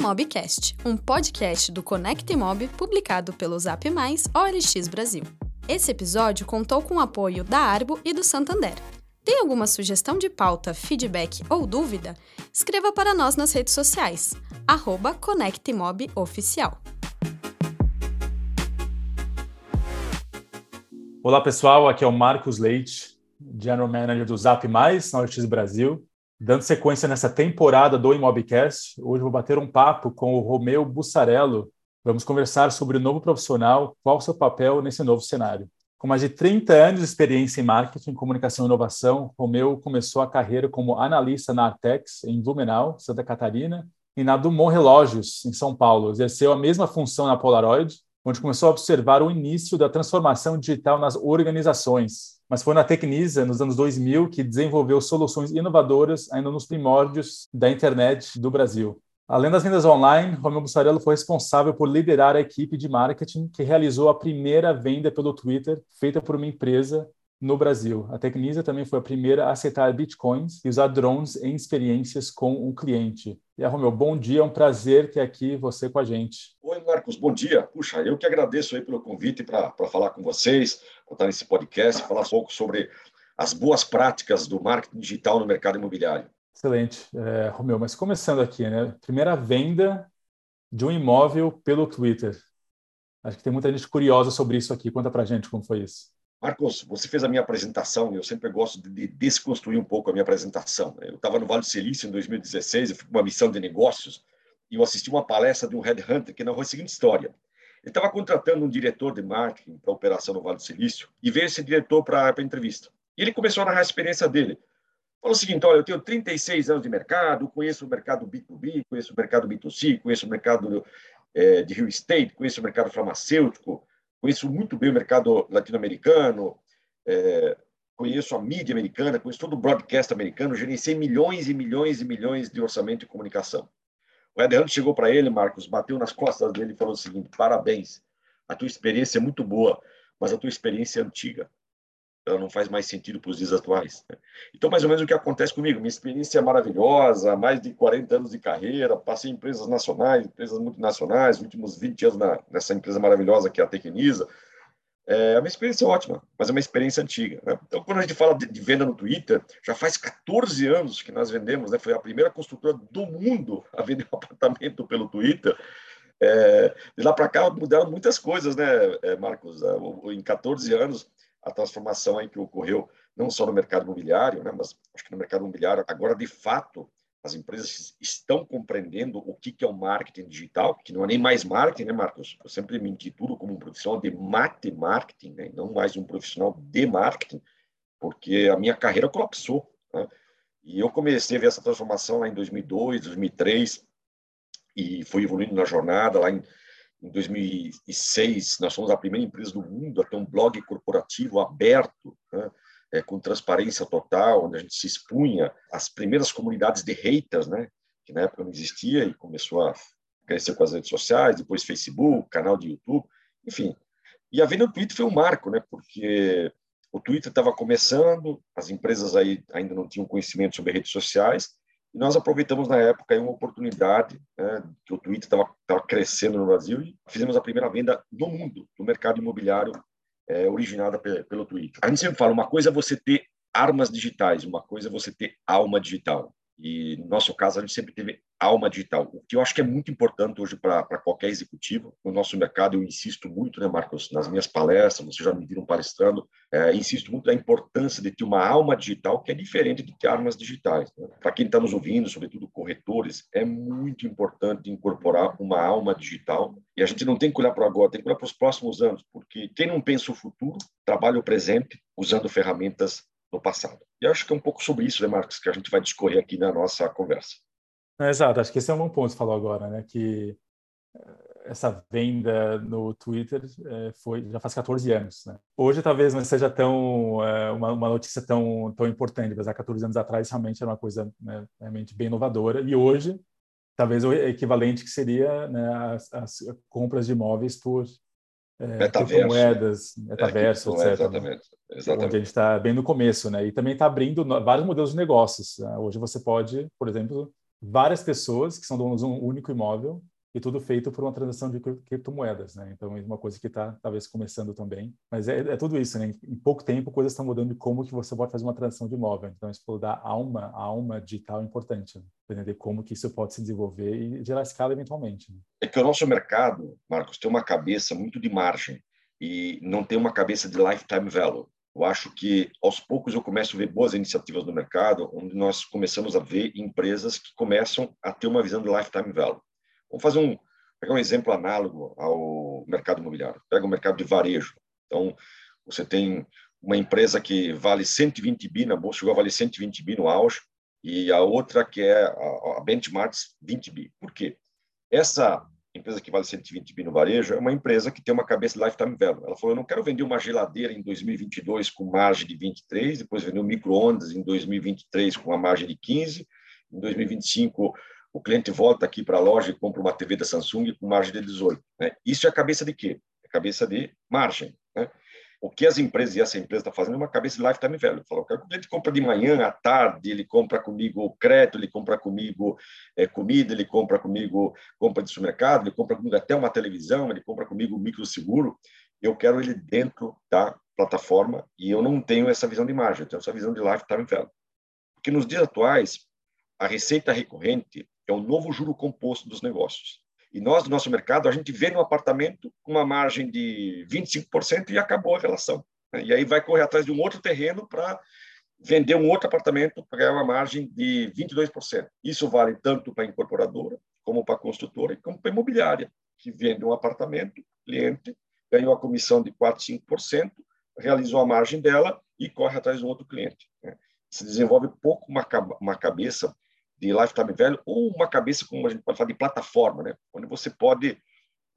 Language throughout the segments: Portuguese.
Imobcast, um podcast do Connect Imob publicado pelo Zap Mais OLX Brasil. Esse episódio contou com o apoio da Arbo e do Santander. Tem alguma sugestão de pauta, feedback ou dúvida? Escreva para nós nas redes sociais, arroba ConnectMobOficial. Olá pessoal, aqui é o Marcos Leite, General Manager do Zap Mais, na OLX Brasil. Dando sequência nessa temporada do Imobcast, hoje vou bater um papo com o Romeu Bussarello. Vamos conversar sobre o novo profissional, qual o seu papel nesse novo cenário. Com mais de 30 anos de experiência em marketing, comunicação e inovação, Romeu começou a carreira como analista na Artex, em Blumenau, Santa Catarina, e na Dumont Relógios, em São Paulo. Exerceu a mesma função na Polaroid, onde começou a observar o início da transformação digital nas organizações, mas foi na Tecnisa, nos anos 2000, que desenvolveu soluções inovadoras ainda nos primórdios da internet do Brasil. Além das vendas online, Romeu Bussarello foi responsável por liderar a equipe de marketing que realizou a primeira venda pelo Twitter, feita por uma empresa no Brasil. A Tecnisa também foi a primeira a aceitar bitcoins e usar drones em experiências com um cliente. E a Romeu, bom dia, é um prazer ter aqui você com a gente. Oi, Marcos, bom dia. Puxa, eu que agradeço aí pelo convite para falar com vocês, contar nesse podcast, falar um pouco sobre as boas práticas do marketing digital no mercado imobiliário. Excelente, é, Romeu. Mas começando aqui, né? Primeira venda de um imóvel pelo Twitter. Acho que tem muita gente curiosa sobre isso aqui. Conta para gente como foi isso. Marcos, você fez a minha apresentação, eu sempre gosto de desconstruir um pouco a minha apresentação. Eu estava no Vale do Silício em 2016, eu fui uma missão de negócios e eu assisti uma palestra de um headhunter que narrou a seguinte história. Ele estava contratando um diretor de marketing para operação no Vale do Silício e veio esse diretor para a entrevista. E ele começou a narrar a experiência dele. Falou o seguinte, olha, eu tenho 36 anos de mercado, conheço o mercado B2B, conheço o mercado B2C, conheço o mercado é, de real estate, conheço o mercado farmacêutico, conheço muito bem o mercado latino-americano, é, conheço a mídia americana, conheço todo o broadcast americano, gerenciei milhões e milhões e milhões de orçamento de comunicação. O Ed Hunt chegou para ele, Marcos, bateu nas costas dele e falou o seguinte: parabéns, a tua experiência é muito boa, mas a tua experiência é antiga ela não faz mais sentido para os dias atuais. Né? Então, mais ou menos o que acontece comigo. Minha experiência é maravilhosa, mais de 40 anos de carreira, passei em empresas nacionais, empresas multinacionais, últimos 20 anos na, nessa empresa maravilhosa que é a Tecnisa. É, a minha experiência é ótima, mas é uma experiência antiga. Né? Então, quando a gente fala de, de, venda no Twitter, já faz 14 anos que nós vendemos, né? foi a primeira construtora do mundo a vender um apartamento pelo Twitter. É, de lá para cá mudaram muitas coisas, né, é, Marcos? É, em 14 anos, a transformação aí que ocorreu não só no mercado imobiliário, né, mas acho que no mercado imobiliário agora de fato as empresas estão compreendendo o que é o marketing digital, que não é nem mais marketing, né, Marcos? Eu sempre me intitulo como um profissional de mate marketing, né, não mais um profissional de marketing, porque a minha carreira colapsou. Né? E eu comecei a ver essa transformação lá em 2002, 2003, e fui evoluindo na jornada lá em em 2006, nós fomos a primeira empresa do mundo a ter um blog corporativo aberto, né, é, com transparência total, onde a gente se expunha às primeiras comunidades de haters, né, que na época não existia e começou a crescer com as redes sociais, depois Facebook, canal de YouTube, enfim. E a venda no Twitter foi um marco, né, porque o Twitter estava começando, as empresas aí ainda não tinham conhecimento sobre redes sociais, nós aproveitamos na época uma oportunidade, né, que o Twitter estava crescendo no Brasil e fizemos a primeira venda no mundo do mercado imobiliário é, originada pelo Twitter. A gente sempre fala, uma coisa é você ter armas digitais, uma coisa é você ter alma digital. E no nosso caso, a gente sempre teve alma digital, o que eu acho que é muito importante hoje para qualquer executivo. No nosso mercado, eu insisto muito, né, Marcos, nas minhas palestras, vocês já me viram palestrando, é, insisto muito na importância de ter uma alma digital que é diferente de ter armas digitais. Né? Para quem está nos ouvindo, sobretudo corretores, é muito importante incorporar uma alma digital. E a gente não tem que olhar para agora, tem que olhar para os próximos anos, porque quem não pensa o futuro, trabalha o presente usando ferramentas no passado. E acho que é um pouco sobre isso, né, Marcos, que a gente vai discorrer aqui na nossa conversa. É, exato, acho que esse é um bom ponto que você falou agora, né, que eh, essa venda no Twitter é, foi já faz 14 anos. Né? Hoje talvez não seja tão é, uma, uma, notícia tão tão importante, mas há 14 anos atrás realmente era uma coisa né, realmente bem inovadora. E hoje talvez o equivalente que seria né, as, as, compras de imóveis por é, metaverso, moedas, metaverso, é, etc. Exatamente, exatamente. Onde a gente está bem no começo, né? E também está abrindo vários modelos de negócios. Né? Hoje você pode, por exemplo, várias pessoas que são donos de um único imóvel e tudo feito por uma transação de criptomoedas, né? Então é uma coisa que está talvez começando também, mas é, é, tudo isso, né? Em pouco tempo coisas estão mudando de como que você pode fazer uma transação de imóvel. Então pode dar alma, alma digital importante, né? entender como que isso pode se desenvolver e gerar escala eventualmente. Né? É que o nosso mercado, Marcos, tem uma cabeça muito de margem e não tem uma cabeça de lifetime value. Eu acho que aos poucos eu começo a ver boas iniciativas no mercado, onde nós começamos a ver empresas que começam a ter uma visão de lifetime value. Vamos fazer um pegar um exemplo análogo ao mercado imobiliário. Pega o mercado de varejo. Então, você tem uma empresa que vale 120 bi na bolsa, chegou a valer 120 bi no auge, e a outra que é a, a Benchmarks 20 bi. Por quê? Essa empresa que vale 120 bi no varejo é uma empresa que tem uma cabeça de lifetime value. Ela falou, eu não quero vender uma geladeira em 2022 com margem de 23, depois vender um micro-ondas em 2023 com uma margem de 15, em 2025 o cliente volta aqui para a loja e compra uma TV da Samsung com margem de 18. Né? Isso é a cabeça de quê? É a cabeça de margem. Né? O que as empresas e essa empresa está fazendo é uma cabeça de lifetime value. Fala, que o cliente compra de manhã, à tarde, ele compra comigo crédito, ele compra comigo é, comida, ele compra comigo compra de supermercado, ele compra comigo até uma televisão, ele compra comigo micro seguro. Eu quero ele dentro da plataforma e eu não tenho essa visão de margem, eu tenho essa visão de lifetime value. Porque nos dias atuais, a receita recorrente é o novo juro composto dos negócios. E nós, no nosso mercado, a gente vê no apartamento com uma margem de 25% e acabou a relação. Né? E aí vai correr atrás de um outro terreno para vender um outro apartamento para ganhar uma margem de 22%. Isso vale tanto para a incorporadora, como para a construtora, e como para a imobiliária, que vende um apartamento, cliente ganhou a comissão de 4, 5%, realizou a margem dela e corre atrás de um outro cliente. Né? Se desenvolve pouco uma cabeça de lifetime value ou uma cabeça, como a gente pode falar, de plataforma, né? onde você pode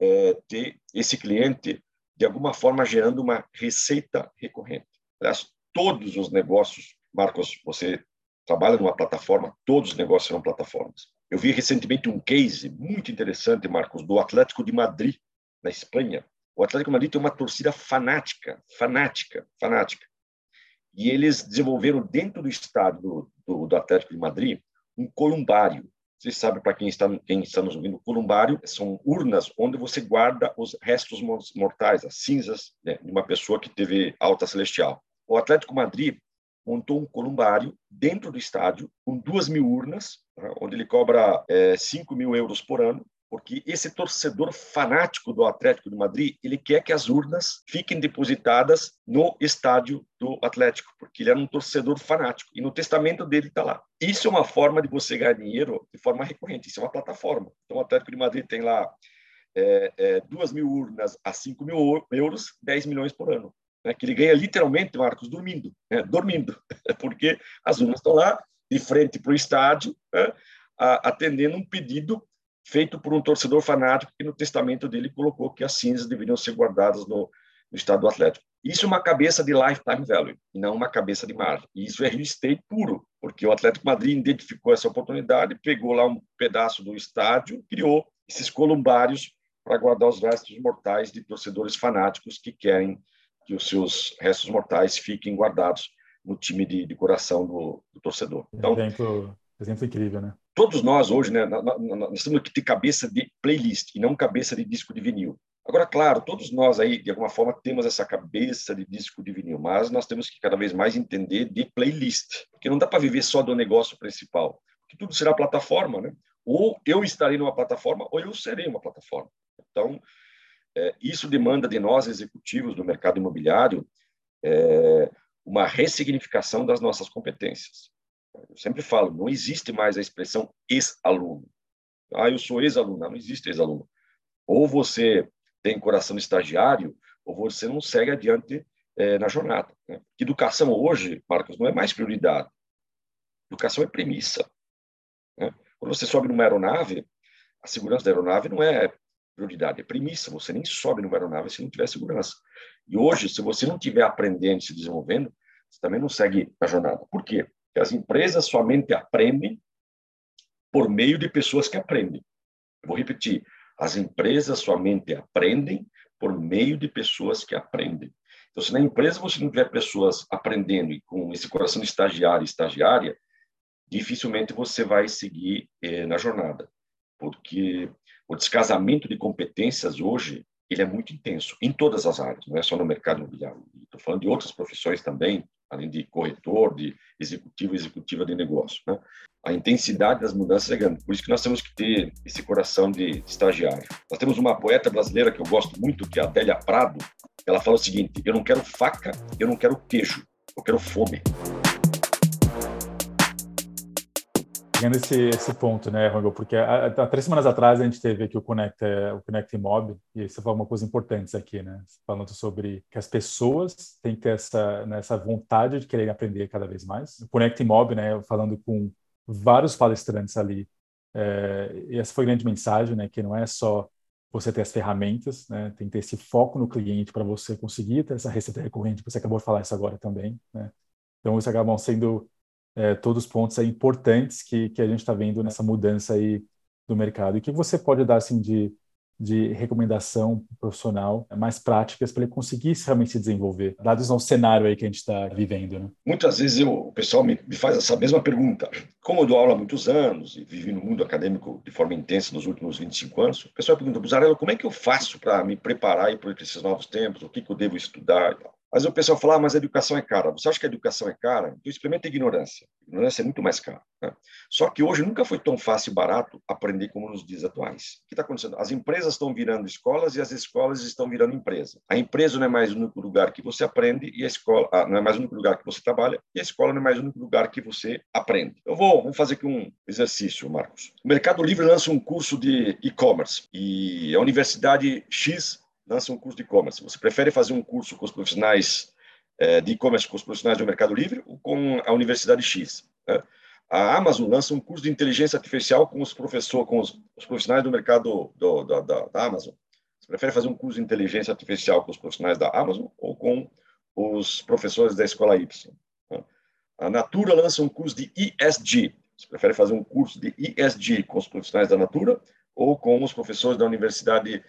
é, ter esse cliente, de alguma forma, gerando uma receita recorrente. Aliás, todos os negócios, Marcos, você trabalha numa plataforma, todos os negócios são plataformas. Eu vi recentemente um case muito interessante, Marcos, do Atlético de Madrid, na Espanha. O Atlético de Madrid tem uma torcida fanática, fanática, fanática. E eles desenvolveram dentro do estádio do, do, do Atlético de Madrid um columbário. Vocês sabem, para quem está, quem está nos ouvindo, columbário são urnas onde você guarda os restos mortais, as cinzas né, de uma pessoa que teve alta celestial. O Atlético Madrid montou um columbário dentro do estádio com duas mil urnas, tá, onde ele cobra é, 5 mil euros por ano porque esse torcedor fanático do Atlético de Madrid, ele quer que as urnas fiquem depositadas no estádio do Atlético, porque ele era um torcedor fanático, e no testamento dele está lá. Isso é uma forma de você ganhar dinheiro de forma recorrente, isso é uma plataforma. Então, o Atlético de Madrid tem lá é, é, duas mil urnas a 5 mil euros, 10 milhões por ano. Né? Que ele ganha literalmente, Marcos, dormindo, né? dormindo, porque as urnas estão lá de frente para o estádio, né? atendendo um pedido feito por um torcedor fanático que no testamento dele colocou que as cinzas deveriam ser guardadas no, no estado do Atlético. Isso é uma cabeça de lifetime value, não uma cabeça de margem. E isso é real estate puro, porque o Atlético Madrid identificou essa oportunidade, pegou lá um pedaço do estádio, criou esses columbários para guardar os restos mortais de torcedores fanáticos que querem que os seus restos mortais fiquem guardados no time de, de coração do, do torcedor. Então, exemplo, exemplo incrível, né? todos nós hoje, né, nós temos que ter cabeça de playlist e não cabeça de disco de vinil. Agora, claro, todos nós aí, de alguma forma, temos essa cabeça de disco de vinil, mas nós temos que cada vez mais entender de playlist, porque não dá para viver só do negócio principal, porque tudo será plataforma, né? Ou eu estarei numa plataforma, ou eu serei uma plataforma. Então, é, isso demanda de nós, executivos do mercado imobiliário, é, uma ressignificação das nossas competências. Eu sempre falo, não existe mais a expressão ex-aluno. Ah, eu sou ex-aluno. Não, existe ex-aluno. Ou você tem coração estagiário, ou você não segue adiante é, na jornada. Né? Educação hoje, Marcos, não é mais prioridade. Educação é premissa. Né? Quando você sobe numa aeronave, a segurança da aeronave não é prioridade, é premissa. Você nem sobe numa aeronave se não tiver segurança. E hoje, se você não estiver aprendendo, se desenvolvendo, você também não segue a jornada. Por quê? Que as empresas somente aprendem por meio de pessoas que aprendem. Eu vou repetir, as empresas somente aprendem por meio de pessoas que aprendem. Então, se na empresa você não tiver pessoas aprendendo e com esse coração de estagiário e estagiária, dificilmente você vai seguir eh, na jornada, porque o descasamento de competências hoje ele é muito intenso em todas as áreas, não é só no mercado imobiliário. Estou falando de outras profissões também, além de corretor, de executivo, executiva de negócio. Né? A intensidade das mudanças é grande, por isso que nós temos que ter esse coração de estagiário. Nós temos uma poeta brasileira que eu gosto muito, que é a Adélia Prado. Ela fala o seguinte: eu não quero faca, eu não quero queijo, eu quero fome. Pegando esse, esse ponto, né, Rangel? Porque há, três semanas atrás a gente teve aqui o Connect, é, o Connect Mob, e você falou uma coisa importante aqui, né? Falando sobre que as pessoas têm que ter essa, né, essa vontade de querer aprender cada vez mais. O Connect Mob, né, falando com vários palestrantes ali, é, e essa foi a grande mensagem, né, que não é só você ter as ferramentas, né, tem que ter esse foco no cliente para você conseguir ter essa receita recorrente, você acabou de falar isso agora também, né? Então, isso acabam sendo é, todos os pontos aí importantes que, que a gente está vendo nessa mudança aí do mercado. E o que você pode dar assim de, de recomendação profissional mais práticas para ele conseguir realmente se desenvolver, dados ao cenário aí que a gente está vivendo? Né? Muitas vezes eu, o pessoal me, me, faz essa mesma pergunta. Como eu dou aula há muitos anos e vivi no mundo acadêmico de forma intensa nos últimos 25 anos, o pessoal pergunta, Buzarello, como é que eu faço para me preparar para esses novos tempos? O que, que eu devo estudar? Mas o pessoal fala, ah, mas a educação é cara. Você acha que a educação é cara? Então experimenta a ignorância. A ignorância é muito mais cara. Né? Só que hoje nunca foi tão fácil e barato aprender como nos dias atuais. O que está acontecendo? As empresas estão virando escolas e as escolas estão virando empresa. A empresa não é mais o único lugar que você aprende e a escola ah, não é mais o único lugar que você trabalha e a escola não é mais o único lugar que você aprende. Eu vou vamos fazer aqui um exercício, Marcos. O Mercado Livre lança um curso de e-commerce e a Universidade X lança um curso de e-commerce. Você prefere fazer um curso com os profissionais é, de e-commerce, com os profissionais do Mercado Livre ou com a Universidade X? Né? A Amazon lança um curso de inteligência artificial com os professores, com os, os profissionais do mercado do, da, da, da, Amazon. Você prefere fazer um curso de inteligência artificial com os profissionais da Amazon ou com os professores da escola Y? Né? A Natura lança um curso de ESG. Você prefere fazer um curso de ESG com os profissionais da Natura ou com os professores da Universidade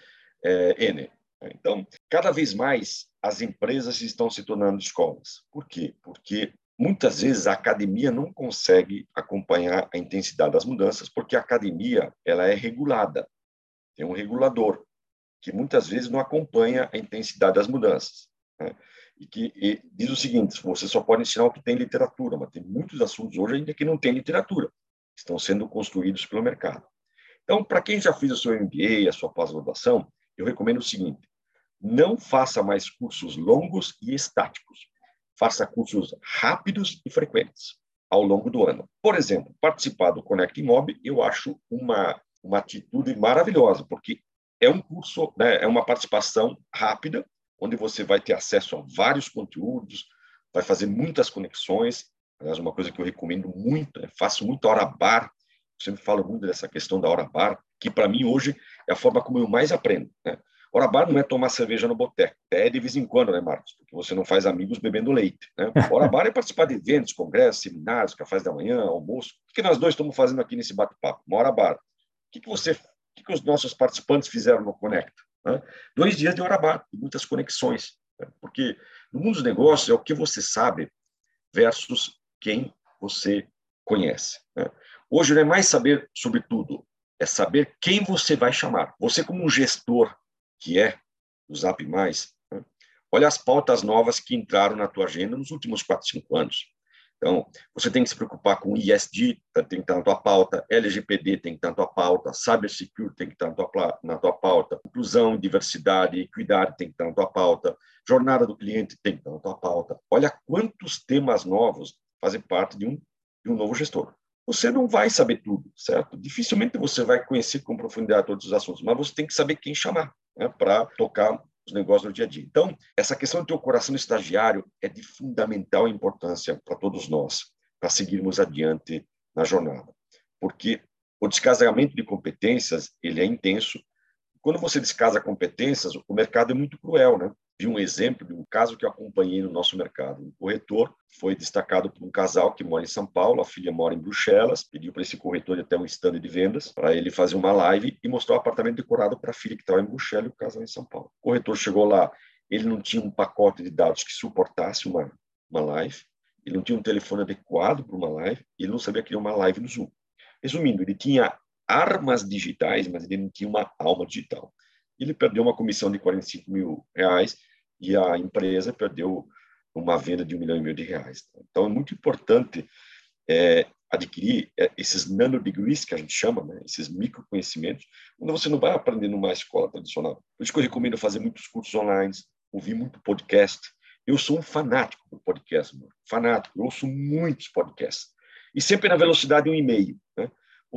é, N? Então, cada vez mais as empresas estão se tornando escolas. Por quê? Porque muitas vezes a academia não consegue acompanhar a intensidade das mudanças, porque a academia ela é regulada, tem um regulador que muitas vezes não acompanha a intensidade das mudanças. Né? E que e diz o seguinte: você só pode ensinar o que tem literatura, mas tem muitos assuntos hoje ainda que não tem literatura, estão sendo construídos pelo mercado. Então, para quem já fez o seu MBA, a sua pós-graduação, eu recomendo o seguinte: não faça mais cursos longos e estáticos. Faça cursos rápidos e frequentes ao longo do ano. Por exemplo, participar do Connect Mob eu acho uma, uma atitude maravilhosa, porque é um curso, né, é uma participação rápida, onde você vai ter acesso a vários conteúdos, vai fazer muitas conexões. Aliás, uma coisa que eu recomendo muito, é faço muito hora bar. Eu sempre falo muito dessa questão da hora bar, que para mim hoje é a forma como eu mais aprendo. Né? Hora bar não é tomar cerveja no boteco, é de vez em quando, né, Marcos? Porque você não faz amigos bebendo leite. Né? Hora bar é participar de eventos, congressos, seminários, cafés da manhã, almoço. O que nós dois estamos fazendo aqui nesse bate-papo? Uma hora bar. O que, que você, o que, que os nossos participantes fizeram no Conecta? Né? Dois dias de hora bar, e muitas conexões. Né? Porque no mundo dos negócios é o que você sabe versus quem você conhece. Né? Hoje não é mais saber sobre tudo, é saber quem você vai chamar. Você, como um gestor que é o Zap Mais, né? olha as pautas novas que entraram na tua agenda nos últimos 4, 5 anos. Então, você tem que se preocupar com ISD, tem que estar na tua pauta, LGPD tem que estar na tua pauta, Cybersecurity tem que estar na tua, na tua pauta, inclusão, diversidade, equidade tem que estar na tua pauta, jornada do cliente tem que estar na tua pauta. Olha quantos temas novos fazem parte de um, de um novo gestor. Você não vai saber tudo, certo? Dificilmente você vai conhecer com profundidade todos os assuntos, mas você tem que saber quem chamar né, para tocar os negócios no dia a dia. Então, essa questão de ter o coração estagiário é de fundamental importância para todos nós, para seguirmos adiante na jornada. Porque o descasamento de competências, ele é intenso. Quando você descasa competências, o mercado é muito cruel, né? Vi um exemplo de um caso que eu acompanhei no nosso mercado. Um corretor foi destacado por um casal que mora em São Paulo, a filha mora em Bruxelas, pediu para esse corretor ir até um stand de vendas para ele fazer uma live e mostrar o apartamento decorado para a filha que estava em Bruxelas e o casal em São Paulo. O corretor chegou lá, ele não tinha um pacote de dados que suportasse uma, uma live, ele não tinha um telefone adequado para uma live, ele não sabia criar uma live no Zoom. Resumindo, ele tinha armas digitais, mas ele não tinha uma alma digital. Ele perdeu uma comissão de 45 mil reais e a empresa perdeu uma venda de um milhão e meio de reais. Então, é muito importante é, adquirir é, esses nanodegrees, que a gente chama, né, esses microconhecimentos, onde você não vai aprender numa escola tradicional. Por isso que eu recomendo fazer muitos cursos online, ouvir muito podcast. Eu sou um fanático por podcast, mano. fanático. Eu ouço muitos podcasts. E sempre na velocidade de um e-mail. Né?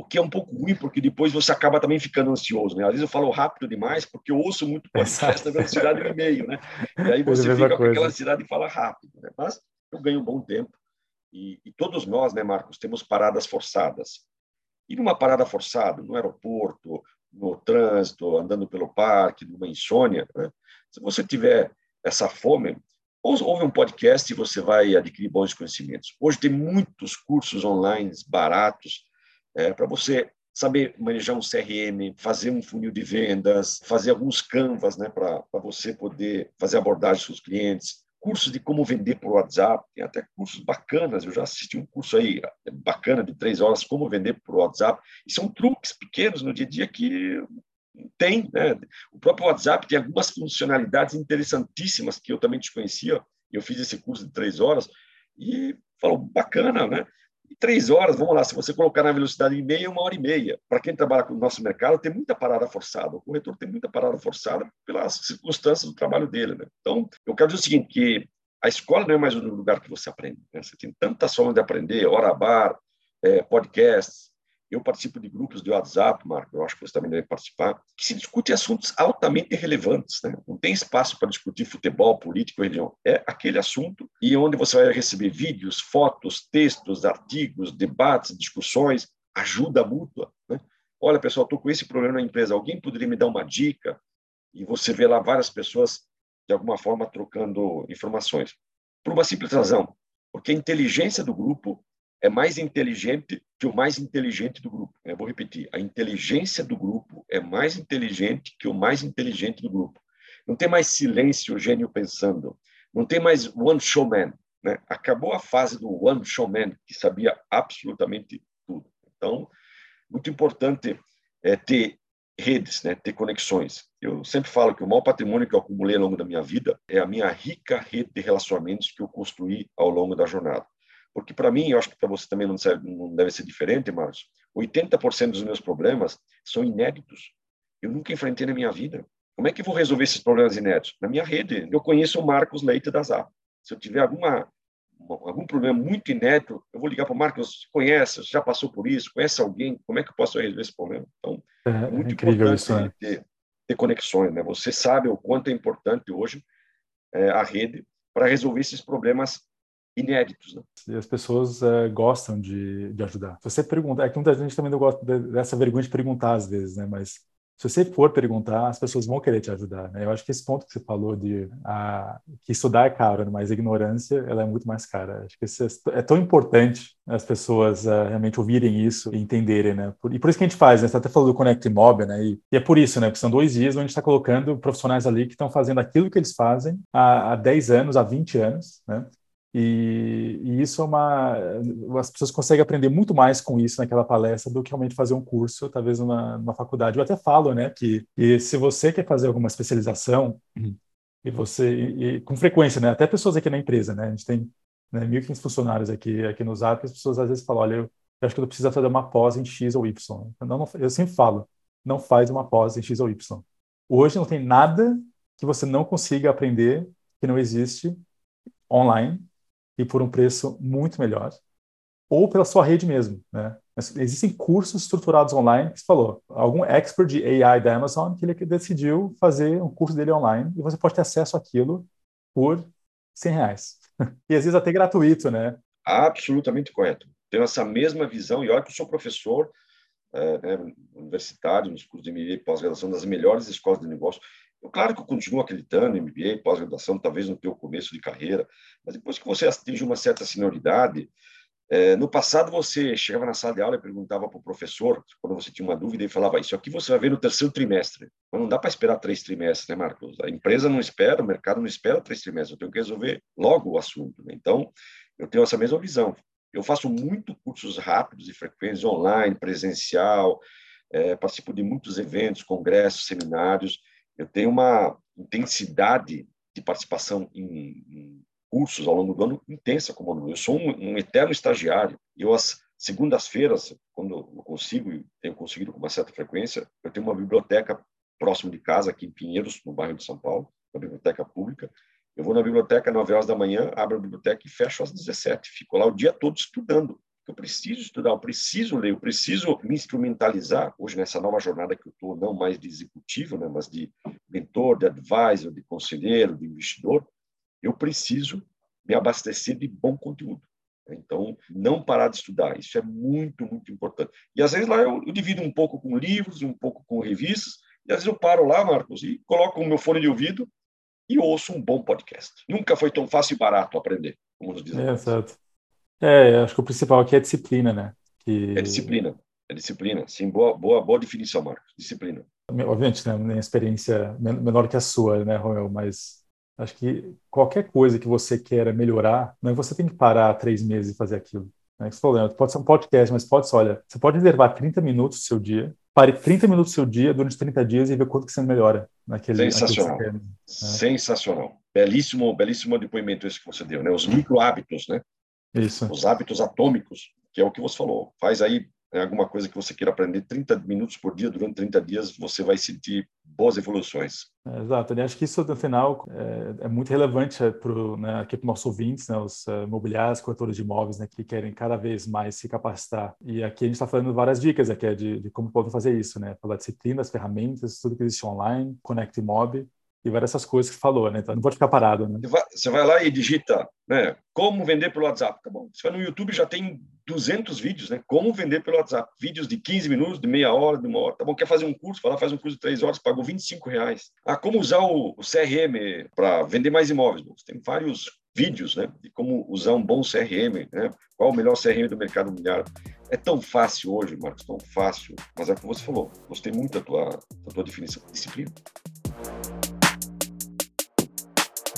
Que é um pouco ruim, porque depois você acaba também ficando ansioso. Né? Às vezes eu falo rápido demais, porque eu ouço muito podcast na velocidade do e-mail. Né? E aí você fica com aquela ansiedade de falar rápido. Né? Mas eu ganho um bom tempo. E, e, todos nós, né, Marcos, temos paradas forçadas. E numa parada forçada, no aeroporto, no trânsito, andando pelo parque, numa insônia, né? se você tiver essa fome, ouve um podcast e você vai adquirir bons conhecimentos. Hoje tem muitos cursos online baratos é, para você saber manejar um CRM, fazer um funil de vendas, fazer alguns canvas né, para você poder fazer abordagem com os clientes, cursos de como vender por WhatsApp, tem até cursos bacanas, eu já assisti um curso aí bacana de três horas, como vender por WhatsApp, e são truques pequenos no dia a dia que tem, né? O próprio WhatsApp tem algumas funcionalidades interessantíssimas que eu também desconhecia, eu fiz esse curso de três horas, e falou, bacana, né? E três horas, vamos lá, se você colocar na velocidade e meia, uma hora e meia. Para quem trabalha com o nosso mercado, tem muita parada forçada. O corretor tem muita parada forçada pelas circunstâncias do trabalho dele. Né? Então, eu quero dizer o seguinte, que a escola não é mais o lugar que você aprende. Né? Você tem tantas formas de aprender, hora bar, é, podcasts, eu participo de grupos de WhatsApp, Marco, eu acho que você também deve participar, que se discute assuntos altamente relevantes. Né? Não tem espaço para discutir futebol, política, religião. É aquele assunto e onde você vai receber vídeos, fotos, textos, artigos, debates, discussões, ajuda mútua. Né? Olha, pessoal, estou com esse problema na empresa, alguém poderia me dar uma dica? E você vê lá várias pessoas, de alguma forma, trocando informações. Por uma simples razão, porque a inteligência do grupo é mais inteligente que o mais inteligente do grupo. Eu vou repetir: a inteligência do grupo é mais inteligente que o mais inteligente do grupo. Não tem mais silêncio, gênio pensando. Não tem mais one showman. Né? Acabou a fase do one showman, que sabia absolutamente tudo. Então, muito importante é ter redes, né? ter conexões. Eu sempre falo que o maior patrimônio que eu acumulei ao longo da minha vida é a minha rica rede de relacionamentos que eu construí ao longo da jornada. Porque para mim, eu acho que para você também não, serve, não deve ser diferente, Marcos, 80% dos meus problemas são inéditos. Eu nunca enfrentei na minha vida. Como é que eu vou resolver esses problemas inéditos? Na minha rede. Eu conheço o Marcos Leite da ZAP. Se eu tiver alguma algum problema muito inédito, eu vou ligar para o Marcos, conhece, já passou por isso, conhece alguém, como é que eu posso resolver esse problema? Então, é, é muito importante isso, né? ter, ter, conexões, né? Você sabe o quanto é importante hoje é, a rede para resolver esses problemas inéditos. Né? E as pessoas é, gostam de, de ajudar. Se você pergunta, é que muita gente também não gosta dessa vergonha de perguntar às vezes, né? Mas se você for perguntar, as pessoas vão querer te ajudar. Né? Eu acho que esse ponto que você falou de a, que estudar é caro, né? mas a ignorância ela é muito mais cara. Acho que é, é tão importante as pessoas uh, realmente ouvirem isso e entenderem, né? Por, e por isso que a gente faz, né? Você até falou do Connect Mob, né? E, e, é por isso, né? Porque são dois dias onde a gente está colocando profissionais ali que estão fazendo aquilo que eles fazem há, há 10 anos, há 20 anos, né? E, e, isso é uma. As pessoas conseguem aprender muito mais com isso naquela palestra do que realmente fazer um curso, talvez numa, numa faculdade. Eu até falo, né, que, que se você quer fazer alguma especialização, e você, e, e, com frequência, né, até pessoas aqui na empresa, né, a gente tem né, 1.500 funcionários aqui, aqui no Zap, as pessoas às vezes falam: olha, eu, eu acho que eu preciso fazer uma pós em X ou Y. Eu, não, eu sempre falo: não faz uma pós em X ou Y. Hoje não tem nada que você não consiga aprender que não existe online e por um preço muito melhor, ou pela sua rede mesmo, né? Existem cursos estruturados online, que você falou, algum expert de AI da Amazon que ele decidiu fazer um curso dele online e você pode ter acesso àquilo por 100 reais. E às vezes até gratuito, né? Absolutamente correto. Tenho essa mesma visão e olha que eu sou professor é, universitário nos cursos de MBA e pós-graduação das melhores escolas de negócio. Claro que eu continuo acreditando em MBA, pós-graduação, talvez no teu começo de carreira, mas depois que você atinge uma certa senioridade, é, no passado você chegava na sala de aula e perguntava para o professor, quando você tinha uma dúvida, e falava: Isso aqui você vai ver no terceiro trimestre. Mas não dá para esperar três trimestres, né, Marcos? A empresa não espera, o mercado não espera três trimestres, eu tenho que resolver logo o assunto. Né? Então, eu tenho essa mesma visão. Eu faço muito cursos rápidos e frequentes, online, presencial, é, participo de muitos eventos, congressos, seminários. Eu tenho uma intensidade de participação em, em cursos ao longo do ano intensa como aluno. Eu sou um, um eterno estagiário. Eu, às segundas-feiras, quando eu consigo, e tenho conseguido com uma certa frequência, eu tenho uma biblioteca próximo de casa, aqui em Pinheiros, no bairro de São Paulo, uma biblioteca pública. Eu vou na biblioteca às 9 horas da manhã, abro a biblioteca e fecho às 17. Fico lá o dia todo estudando. Eu preciso estudar, eu preciso ler, eu preciso me instrumentalizar. Hoje, nessa nova jornada que eu estou, não mais de executivo, né, mas de mentor, de advisor, de conselheiro, de investidor, eu preciso me abastecer de bom conteúdo. Então, não parar de estudar, isso é muito, muito importante. E às vezes lá eu, eu divido um pouco com livros, um pouco com revistas, e às vezes eu paro lá, Marcos, e coloco o meu fone de ouvido e ouço um bom podcast. Nunca foi tão fácil e barato aprender, como nos dizem. É, exato. É, acho que o principal aqui é disciplina, né? Que... É disciplina, é disciplina. Sim, boa, boa, boa definição, Marcos. Disciplina. Obviamente, né, minha experiência menor que a sua, né, Romeu? Mas acho que qualquer coisa que você queira melhorar, não é você tem que parar três meses e fazer aquilo. Né? Você falou, pode ser um podcast, mas pode ser, olha, você pode reservar 30 minutos do seu dia pare 30 minutos do seu dia durante 30 dias e ver quanto que você melhora naquele Sensacional. Naquele quer, né? Sensacional. Belíssimo, belíssimo depoimento esse que você deu, né? Os micro hábitos, né? Isso. Os hábitos atômicos, que é o que você falou. Faz aí né, alguma coisa que você queira aprender 30 minutos por dia, durante 30 dias, você vai sentir boas evoluções. É, exato, e acho que isso, no final, é, é muito relevante é, para né, aqui para os nossos ouvintes, né, os uh, imobiliários, corretores de imóveis, né, que querem cada vez mais se capacitar. E aqui a gente está falando várias dicas aqui, é de, de, como podem fazer isso, né? Falar disciplinas, ferramentas, tudo que existe online, Connect Mob, e várias essas coisas que falou, né? Então não pode ficar parado, né? Você vai lá e digita, né? Como vender pelo WhatsApp, tá bom? Você vai no YouTube já tem 200 vídeos, né? Como vender pelo WhatsApp. Vídeos de 15 minutos, de meia hora, de uma hora. Tá bom? Quer fazer um curso? Vai lá, faz um curso de 3 horas, pagou 25 reais. Ah, como usar o, CRM para vender mais imóveis? Bom, tem vários vídeos, né? De como usar um bom CRM, né? Qual o melhor CRM do mercado imobiliário. É tão fácil hoje, Marcos, tão fácil. Mas é o que você falou. Gostei muito da tua, da tua definição. Disciplina.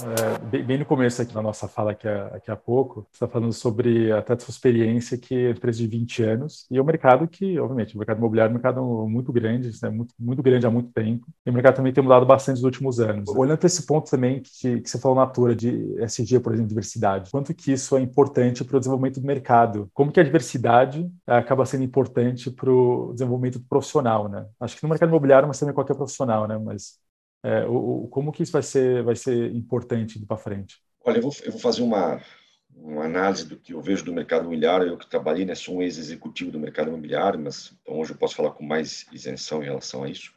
É, bem, no começo aqui da nossa fala aqui a, aqui a pouco, você está falando sobre até sua experiência que é empresa de 20 anos e um mercado que, obviamente, o mercado imobiliário é um mercado muito grande, né, muito, muito grande há muito tempo e o mercado também tem mudado bastante nos últimos anos. Olhando para esse ponto também que, que você falou na altura de SG, por exemplo, diversidade, quanto que isso é importante para o desenvolvimento do mercado? Como que a diversidade acaba sendo importante para o desenvolvimento profissional, né? Acho que no mercado imobiliário, mas também qualquer profissional, né? Mas é, o, como que isso vai ser, vai ser importante para frente? Olha, eu vou, eu vou fazer uma, uma análise do que eu vejo do mercado imobiliário. Eu que trabalhei, né, sou um ex-executivo do mercado imobiliário, mas então hoje eu posso falar com mais isenção em relação a isso.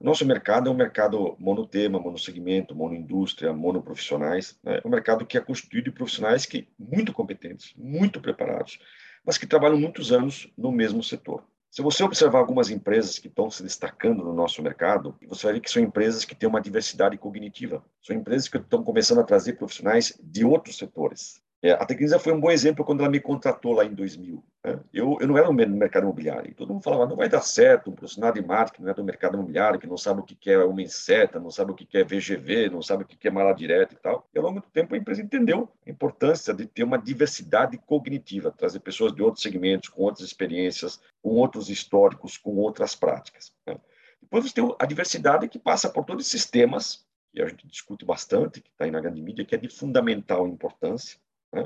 O nosso mercado é um mercado monotema, monossegmento, monoindústria, monoprofissionais. Né? É um mercado que é constituído de profissionais que muito competentes, muito preparados, mas que trabalham muitos anos no mesmo setor. Se você observar algumas empresas que estão se destacando no nosso mercado, você vai ver que são empresas que têm uma diversidade cognitiva. São empresas que estão começando a trazer profissionais de outros setores. É, a Tecnisa foi um bom exemplo quando ela me contratou lá em 2000. Né? Eu, eu não era no mercado imobiliário. Todo mundo falava, não vai dar certo, um profissional de marketing que não é do mercado imobiliário, que não sabe o que é uma seta, não sabe o que é VGV, não sabe o que é mala direta e tal. E ao longo do tempo a empresa entendeu a importância de ter uma diversidade cognitiva, trazer pessoas de outros segmentos, com outras experiências, com outros históricos, com outras práticas. Né? Depois você tem a diversidade que passa por todos esses temas, que a gente discute bastante, que está aí na grande mídia, que é de fundamental importância, né?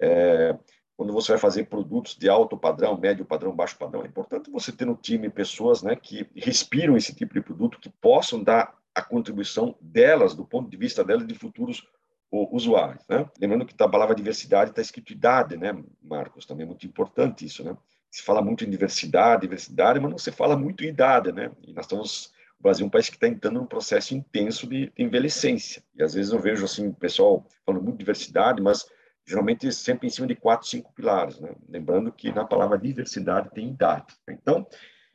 É, quando você vai fazer produtos de alto padrão, médio padrão, baixo padrão, é importante você ter no time pessoas né, que respiram esse tipo de produto, que possam dar a contribuição delas, do ponto de vista delas, de futuros usuários. Né? Lembrando que a palavra diversidade está escrito idade, né, Marcos? Também é muito importante isso. Né? Se fala muito em diversidade, diversidade, mas não se fala muito em idade. Né? E nós estamos o Brasil é um país que está entrando num processo intenso de, envelhecência. E às vezes eu vejo assim o pessoal falando muito de diversidade, mas geralmente sempre em cima de quatro, cinco pilares, né? Lembrando que na palavra diversidade tem idade. Então,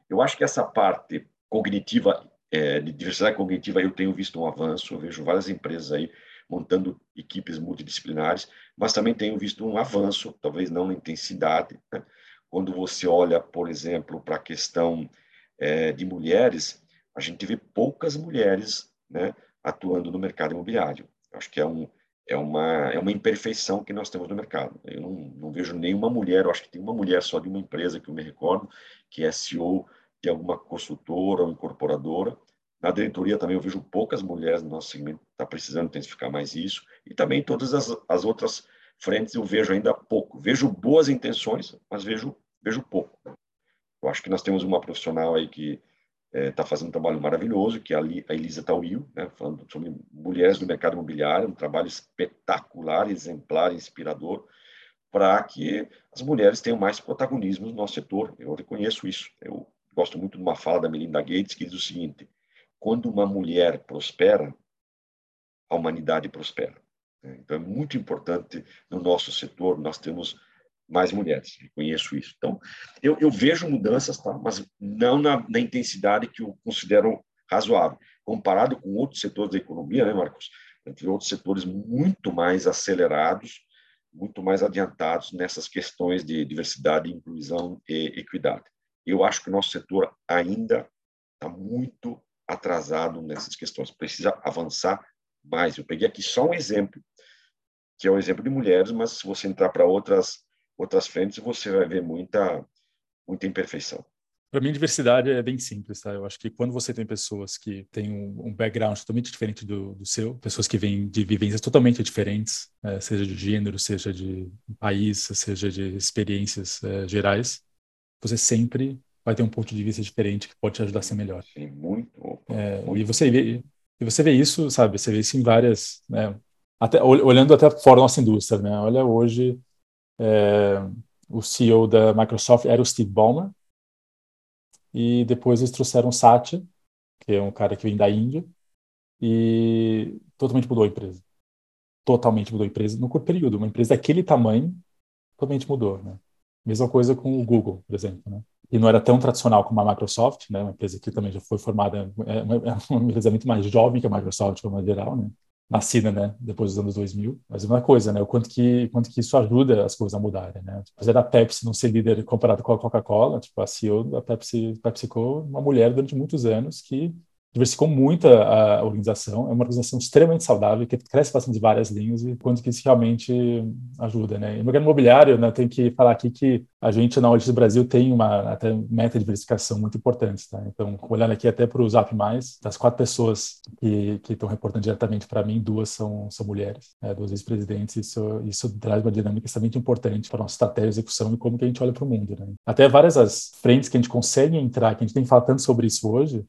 eu acho que essa parte cognitiva, é, de diversidade cognitiva, eu tenho visto um avanço, eu vejo várias empresas aí montando equipes multidisciplinares, mas também tenho visto um avanço, talvez não na intensidade, né? quando você olha, por exemplo, para a questão é, de mulheres, a gente vê poucas mulheres né, atuando no mercado imobiliário. Acho que é um, é uma, é uma imperfeição que nós temos no mercado. Eu não, não vejo nenhuma mulher, eu acho que tem uma mulher só de uma empresa que eu me recordo, que é CEO de alguma consultora ou incorporadora. Na diretoria também eu vejo poucas mulheres no nosso segmento, está precisando intensificar mais isso. E também todas as, as outras frentes eu vejo ainda pouco. Vejo boas intenções, mas vejo, vejo pouco. Eu acho que nós temos uma profissional aí que está é, tá fazendo um trabalho maravilhoso, que é a Elisa Tawil, né, falando sobre mulheres no mercado imobiliário, um trabalho espetacular, exemplar, inspirador, para que as mulheres tenham mais protagonismo no nosso setor. Eu reconheço isso. Eu gosto muito de uma fala da Melinda Gates que diz o seguinte: quando uma mulher prospera, a humanidade prospera. Então é muito importante no nosso setor nós temos mais mulheres, reconheço isso. Então, eu, eu vejo mudanças, tá? mas não na, na, intensidade que eu considero razoável. Comparado com outros setores da economia, né, Marcos? Entre outros setores muito mais acelerados, muito mais adiantados nessas questões de diversidade, inclusão e equidade. Eu acho que o nosso setor ainda está muito atrasado nessas questões, precisa avançar mais. Eu peguei aqui só um exemplo, que é o exemplo de mulheres, mas se você entrar para outras outras frentes, você vai ver muita, muita imperfeição. Para mim, diversidade é bem simples, tá? Eu acho que quando você tem pessoas que têm um, um background totalmente diferente do, do, seu, pessoas que vêm de vivências totalmente diferentes, é, seja de gênero, seja de país, seja de experiências é, gerais, você sempre vai ter um ponto de vista diferente que pode te ajudar a ser melhor. Sim, muito. É, muito. E você vê, e você vê isso, sabe? Você vê isso em várias, né? Até olhando até fora da nossa indústria, né? Olha hoje é, o CEO da Microsoft era o Steve Ballmer. E depois eles trouxeram o Satya, que é um cara que vem da Índia, e totalmente mudou a empresa. Totalmente mudou a empresa no curto período. Uma empresa daquele tamanho totalmente mudou. Né? Mesma coisa com o Google, por exemplo. Né? E não era tão tradicional como a Microsoft, né? uma empresa que também já foi formada, é uma, é uma empresa muito mais jovem que a Microsoft, de uma geral. Né? Nascida, né, depois dos anos 2000. Mas é uma coisa, né, o quanto que quanto que isso ajuda as coisas a mudarem, né? Apesar da Pepsi não ser líder comparado com a Coca-Cola, tipo a CEO da Pepsi, PepsiCo, uma mulher durante muitos anos que diversificou muito a, organização, é uma organização extremamente saudável, que cresce bastante de várias linhas e quanto que isso realmente ajuda, né? E no mercado imobiliário, né, tem que falar aqui que a gente na Audit Brasil tem uma até meta de diversificação muito importante, tá? Então, olhando aqui até para o Zap+, das quatro pessoas que, estão reportando diretamente para mim, duas são, são mulheres, né, duas ex-presidentes, isso, isso traz uma dinâmica extremamente importante para a nossa estratégia de execução e como que a gente olha para o mundo, né? Até várias as frentes que a gente consegue entrar, que a gente tem falado tanto sobre isso hoje,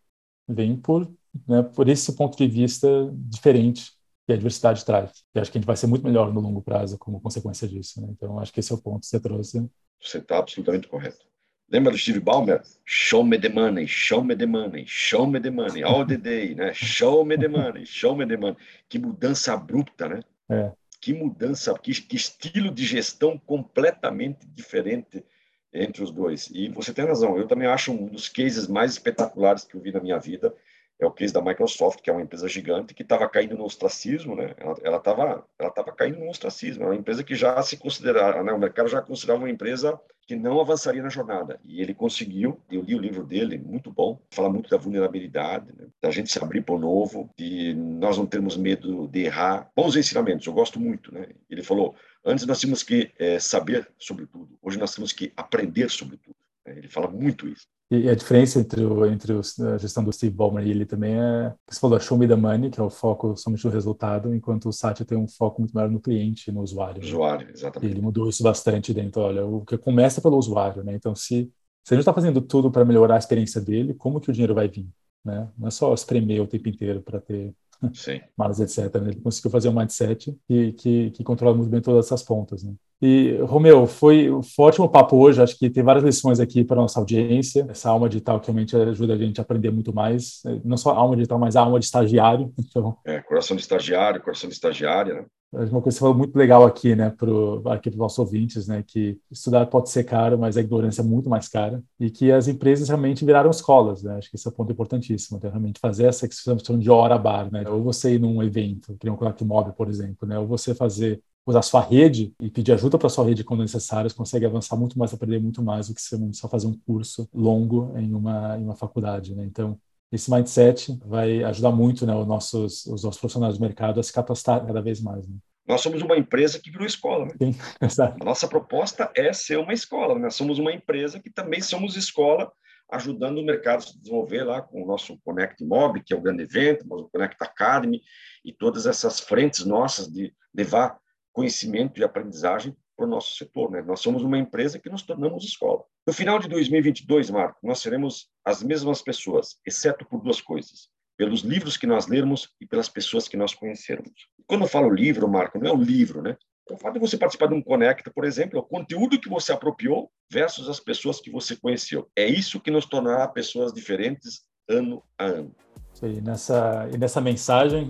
vem por, né, por esse ponto de vista diferente que a diversidade traz. E acho que a gente vai ser muito melhor no longo prazo como consequência disso. Né? Então, acho que esse é o ponto que você trouxe. Você está absolutamente correto. Lembra do Steve Ballmer? Show me the money, show me the money, show me the money, all the day, né? Show me the money, show me the money. Que mudança abrupta, né? É. Que mudança, que, que estilo de gestão completamente diferente entre os dois. E você tem razão, eu também acho um dos cases mais espetaculares que eu vi na minha vida é o case da Microsoft, que é uma empresa gigante que estava caindo no ostracismo, né? Ela estava ela tava caindo no ostracismo, é uma empresa que já se considerava, né? o mercado já considerava uma empresa que não avançaria na jornada. E ele conseguiu, eu li o livro dele, muito bom, fala muito da vulnerabilidade, né? da gente se abrir para o novo, de nós não termos medo de errar. Bons ensinamentos, eu gosto muito, né? Ele falou, antes nós tínhamos que é, saber sobre tudo, hoje nós temos que aprender sobre tudo. Ele fala muito isso. E a diferença entre, o, entre a gestão do Steve Ballmer e ele também é, você falou, show me the money, que é o foco somente no resultado, enquanto o Satya tem um foco muito maior no cliente, no usuário. Né? Usuário, né? exatamente. E ele mudou isso bastante dentro, olha, o que começa pelo usuário, né? Então, se, se a gente está fazendo tudo para melhorar a experiência dele, como que o dinheiro vai vir? Né? Não é só espremer o tempo inteiro para ter Sim. malas, etc. Né? Ele conseguiu fazer um mindset que, que, que controla muito bem todas essas pontas. Né? E, Romeu, foi, foi um ótimo papo hoje. Acho que tem várias lições aqui para a nossa audiência. Essa alma digital que realmente ajuda a gente a aprender muito mais. Não só a alma digital, mas a alma de estagiário. Então, é, coração de estagiário, coração de estagiária, né? Uma coisa que você falou muito legal aqui, né, aqui para os nossos ouvintes, né, que estudar pode ser caro, mas a ignorância é muito mais cara, e que as empresas realmente viraram escolas, né, acho que esse é um ponto importantíssimo, então, realmente fazer essa que chama de hora bar, né, ou você ir num evento, criar um Connect Mob, por exemplo, né, ou você fazer usar sua rede e pedir ajuda para sua rede quando necessário, você consegue avançar muito mais, aprender muito mais do que só fazer um curso longo em uma, em uma faculdade. Né? Então, esse mindset vai ajudar muito né, os, nossos, os nossos profissionais do mercado a se capacitar cada vez mais. Né? Nós somos uma empresa que virou escola. Né? Sim, exato. A nossa proposta é ser uma escola. Nós somos uma empresa que também somos escola, ajudando o mercado a se desenvolver lá com o nosso Connect Mob, que é o grande evento, mas o Connect Academy e todas essas frentes nossas de levar conhecimento e aprendizagem para o nosso setor. Né? Nós somos uma empresa que nos tornamos escola. No final de 2022, Marco, nós seremos as mesmas pessoas, exceto por duas coisas: pelos livros que nós lermos e pelas pessoas que nós conhecermos. Quando eu falo livro, Marco, não é um livro, né? Então, o fato de você participar de um Conecta, por exemplo, é o conteúdo que você apropriou versus as pessoas que você conheceu. É isso que nos tornará pessoas diferentes ano a ano. E nessa, e nessa mensagem,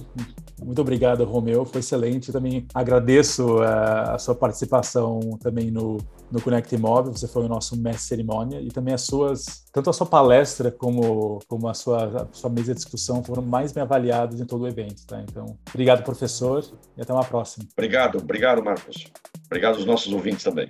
muito obrigado, Romeu, foi excelente. Também agradeço uh, a sua participação também no, no Connect Mob, você foi o nosso mestre cerimônia, e também as suas, tanto a sua palestra como, como a, sua, a sua mesa de discussão foram mais bem avaliados em todo o evento. Tá? Então, obrigado, professor, e até uma próxima. Obrigado, obrigado, Marcos. Obrigado aos nossos ouvintes também.